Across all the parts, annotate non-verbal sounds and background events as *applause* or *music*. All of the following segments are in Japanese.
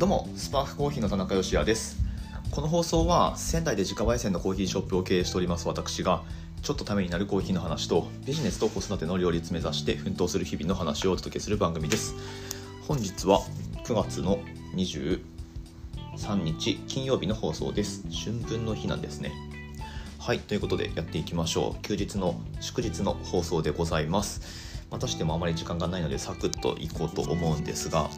どうもスパークコーヒーの田中芳也です。この放送は仙台で自家焙煎のコーヒーショップを経営しております私がちょっとためになるコーヒーの話とビジネスと子育ての両立目指して奮闘する日々の話をお届けする番組です。本日は9月の23日金曜日の放送です。春分の日なんですね。はいということでやっていきましょう。休日の祝日の放送でございます。またしてもあまり時間がないのでサクッといこうと思うんですが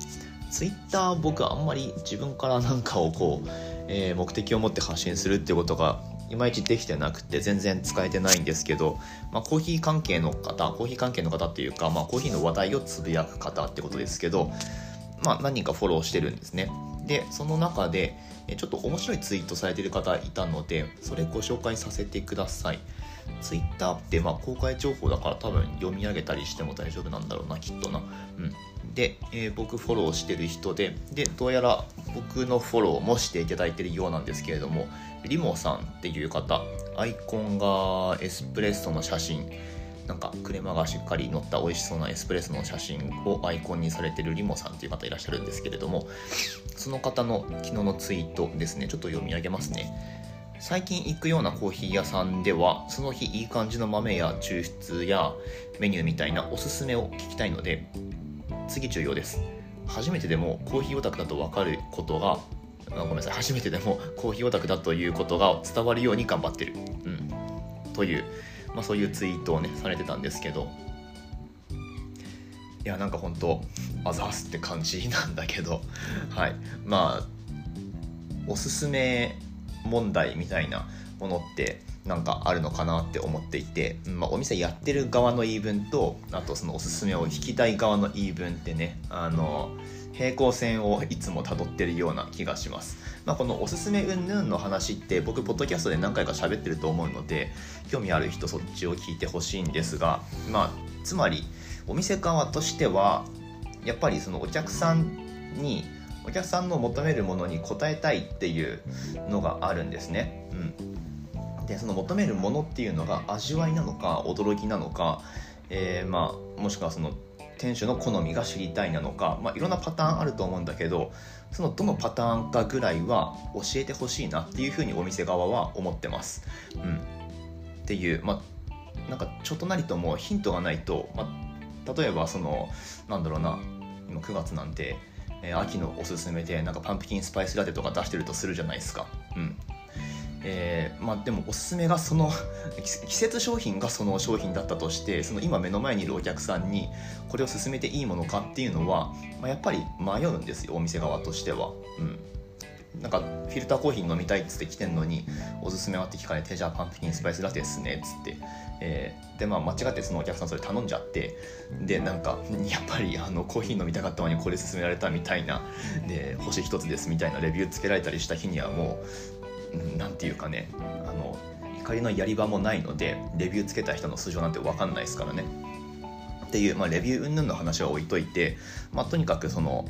ツイッター僕あんまり自分からなんかをこう、えー、目的を持って発信するってことがいまいちできてなくて全然使えてないんですけど、まあ、コーヒー関係の方コーヒー関係の方っていうか、まあ、コーヒーの話題をつぶやく方ってことですけど、まあ、何人かフォローしてるんですね。でその中でちょっと面白いツイートされてる方いたのでそれご紹介させてください。ツイッターってまあ公開情報だから多分読み上げたりしても大丈夫なんだろうなきっとな。うん。で、えー、僕フォローしてる人ででどうやら僕のフォローもしていただいてるようなんですけれどもリモさんっていう方アイコンがエスプレッソの写真なんかクレマがしっかり乗った美味しそうなエスプレッソの写真をアイコンにされてるリモさんっていう方いらっしゃるんですけれどもその方の昨日のツイートですね。ちょっと読み上げますね。最近行くようなコーヒー屋さんではその日いい感じの豆や抽出やメニューみたいなおすすめを聞きたいので次重要です。初めてでもコーヒーオタクだと分かることがごめんなさい。初めてでもコーヒーオタクだということが伝わるように頑張ってる、うん、という、まあ、そういうツイートをねされてたんですけど。いやなんか本当あざすって感じなんだけど。はい。まあおすすめ問題みたいなものってなんかあるのかなって思っていて、まあ、お店やってる側の言い分とあとそのおすすめを引きたい側の言い分ってねあの平行線をいつもたどってるような気がします、まあ、このおすすめ云々の話って僕ポッドキャストで何回か喋ってると思うので興味ある人そっちを聞いてほしいんですがまあつまりお店側としてはやっぱりそのお客さんにお客さんの求めるものに応えたいっていうのがあるんですね。うん、でその求めるものっていうのが味わいなのか驚きなのか、えー、まあ、もしくはその店主の好みが知りたいなのか、まあ、いろんなパターンあると思うんだけどそのどのパターンかぐらいは教えてほしいなっていうふうにお店側は思ってます。うん、っていうまあなんかちょっとなりともヒントがないと、まあ、例えばそのなんだろうな今9月なんてえ、秋のおすすめでなんかパンプキンスパイスラテとか出してるとするじゃないですか。うんえー、まあ、でもおすすめがその *laughs* 季節商品がその商品だったとしてその今目の前にいるお客さんにこれを勧めていいものかっていうのは、まあ、やっぱり迷うんですよお店側としては。うんなんかフィルターコーヒー飲みたいっつって来てんのにおすすめはって聞かれてじゃあパンプキンスパイスラテっすねっつって、えー、でまあ間違ってそのお客さんそれ頼んじゃってでなんか *laughs* やっぱりあのコーヒー飲みたかったのにこれ勧められたみたいなで星一つですみたいなレビューつけられたりした日にはもう何て言うかねあの怒りのやり場もないのでレビューつけた人の素性なんて分かんないですからね。っていう、まあ、レビュー云々の話は置いといて、まあ、とにかくその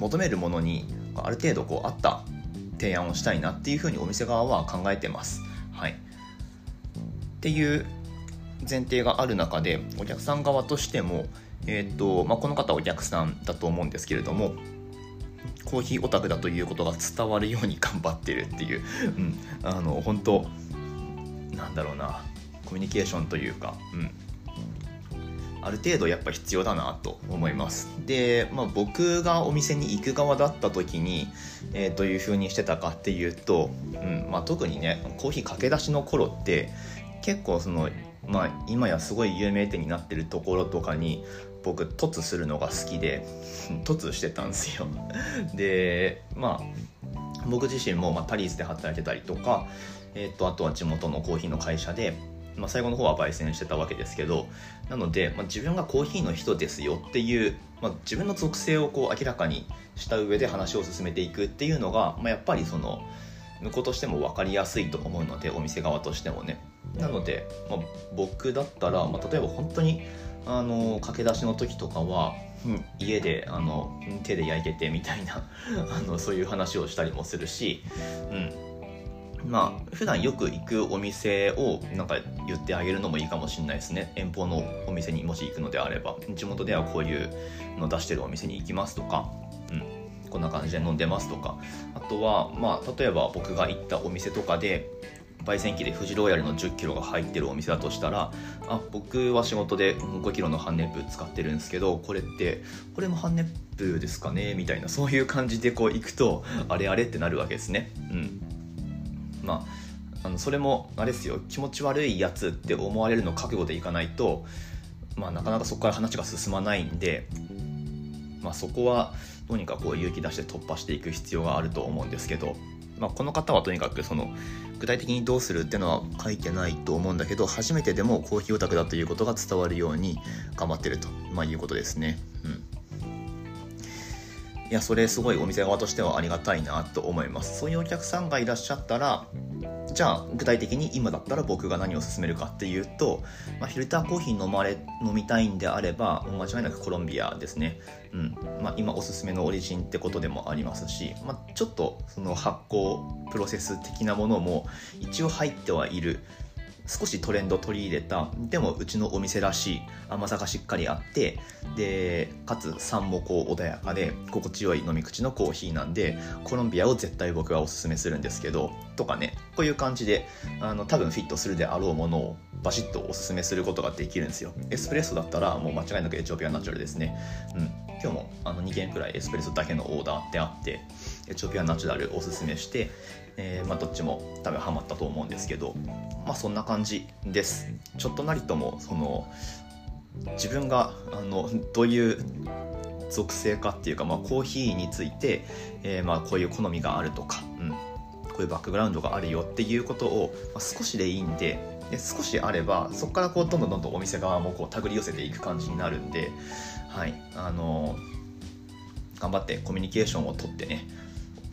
求めるものにある程度こうあった提案をしたいなっていうふうにお店側は考えてます。はい、っていう前提がある中でお客さん側としても、えーとまあ、この方お客さんだと思うんですけれどもコーヒーオタクだということが伝わるように頑張ってるっていう、*laughs* うん、あの本当なんだろうなコミュニケーションというか、うん、ある程度やっぱ必要だなと思います。で、まあ、僕がお店に行く側だった時に、えー、どういう風にしてたかっていうと、うんまあ、特にねコーヒー駆け出しの頃って結構その、まあ、今やすごい有名店になってるところとかに僕凸するのが好きで凸してたんですよ。*laughs* でまあ僕自身も、まあ、タリーズで働いてたりとか、えーとあとは地元のコーヒーの会社でまあ、最後の方は焙煎してたわけですけどなので、まあ、自分がコーヒーの人ですよっていう、まあ、自分の属性をこう明らかにした上で話を進めていくっていうのが、まあ、やっぱりその向こうとしても分かりやすいと思うのでお店側としてもね。なので、まあ、僕だったら、まあ、例えば本当にあの駆け出しの時とかは、うん、家であの手で焼いててみたいな *laughs* あのそういう話をしたりもするし、うん、まあ普段よく行くお店をなんか言ってあげるのもいいかもしれないですね。遠方のお店にもし行くのであれば。地元ではこういうの出してるお店に行きますとか、うん、こんな感じで飲んでますとか。あとはまあ例えば僕が行ったお店とかで焙煎機で富士ロイヤルの1 0キロが入ってるお店だとしたらあ僕は仕事で5キロの半熱風使ってるんですけどこれってこれも半熱風ですかね？みたいなそういう感じでこう行くとあれあれってなるわけですね。うん。まああのそれもあれですよ気持ち悪いやつって思われるの覚悟でいかないとまあなかなかそこから話が進まないんでまあそこはどうにかこう勇気出して突破していく必要があると思うんですけどまあ、この方はとにかくその具体的にどうするっていうのは書いてないと思うんだけど初めてでもコーヒーオタクだということが伝わるように頑張ってると、まあ、いうことですね。いやそれすごいお店側としてはありがたいなと思います。そういうお客さんがいらっしゃったらじゃあ具体的に今だったら僕が何を勧めるかっていうと、まあ、フィルターコーヒー飲まれ飲みたいんであれば間違いなくコロンビアですね、うん。まあ、今おすすめのオリジンってことでもありますし、まあ、ちょっとその発酵プロセス的なものも一応入ってはいる。少しトレンド取り入れたでもうちのお店らしい甘さがしっかりあってでかつ酸もこう穏やかで心地よい飲み口のコーヒーなんでコロンビアを絶対僕はおすすめするんですけどとかねこういう感じであの多分フィットするであろうものをバシッとおすすめすることができるんですよ。エスプレッソだったらもう間違いなくエチオピアナチュラルですね。うん。今日もあの2件くらいエスプレッソだけのオーダーってあってエチオピアナチュラルおすすめしてえー、まあ、どっちも多分ハマったと思うんですけどまあそんな感じです。ちょっとなりともその自分があのどういう属性かっていうか、まあ、コーヒーについて、えー、まあこういう好みがあるとか、うん、こういうバックグラウンドがあるよっていうことを、まあ、少しでいいんでで少しあればそこからこうどんどんどんどんお店側もこう手繰り寄せていく感じになるんで、はいあの頑張ってコミュニケーションをとってね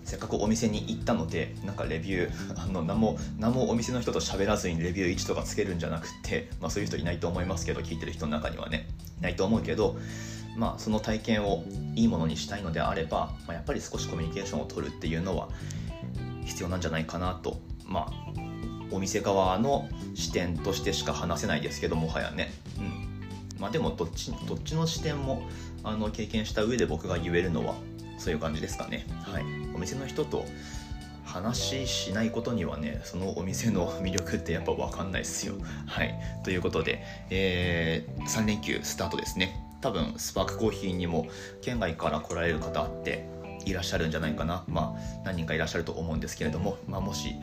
せっかくお店に行ったのでなんかレビューあの何も何もお店の人と喋らずにレビュー1とかつけるんじゃなくて、まあ、そういう人いないと思いますけど聞いてる人の中にはね。いないと思うけど、まあ、その体験をいいものにしたいのであれば、まあ、やっぱり少しコミュニケーションを取るっていうのは必要なんじゃないかなと。まあお店側の視点としてしか話せないですけどもはやね、うん。まあ、でもどっちどっちの視点もあの経験した上で僕が言えるのはそういう感じですかね。はい、お店の人と話しないことにはねそのお店の魅力ってやっぱ分かんないですよ。はいということで、えー、3連休スタートですね。多分スパークコーヒーにも県外から来られる方っていらっしゃるんじゃないかな、まあ、何人かいらっしゃると思うんですけれども、まあ、もし、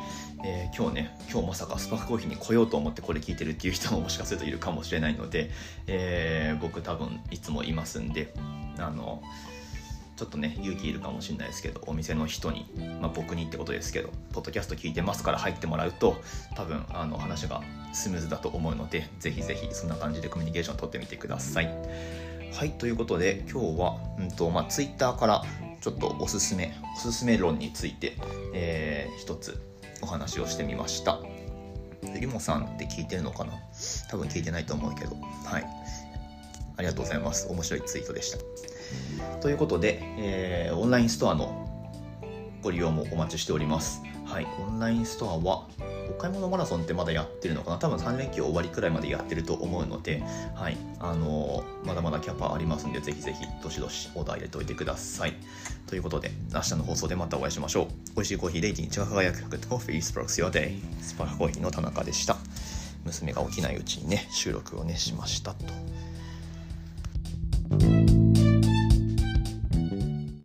えー、今日ね今日まさかスパークコーヒーに来ようと思ってこれ聞いてるっていう人ももしかするといるかもしれないので、えー、僕多分いつもいますんであのちょっとね勇気いるかもしれないですけどお店の人に、まあ、僕にってことですけどポッドキャスト聞いてますから入ってもらうと多分あの話がスムーズだと思うのでぜひぜひそんな感じでコミュニケーション取ってみてください。はいということで今日は、うんとまあ、Twitter からちょっとおすすめおすすめ論について、えー、一つお話をしてみました。リモさんって聞いてるのかな？多分聞いてないと思うけどはいありがとうございます面白いツイートでしたということで、えー、オンラインストアのご利用もお待ちしております。はい、オンラインストアはお買い物マラソンってまだやってるのかな？多分3連休終わりくらいまでやってると思うので、はい、あのー、まだまだキャパありますんで、ぜひぜひ、どしどしオーダー入れておいてください。ということで、明日の放送でまたお会いしましょう。美味しいコーヒーレイティンが輝くコーヒースパークス your day スパークコーヒーの田中でした。娘が起きないうちにね、収録をね、しましたと。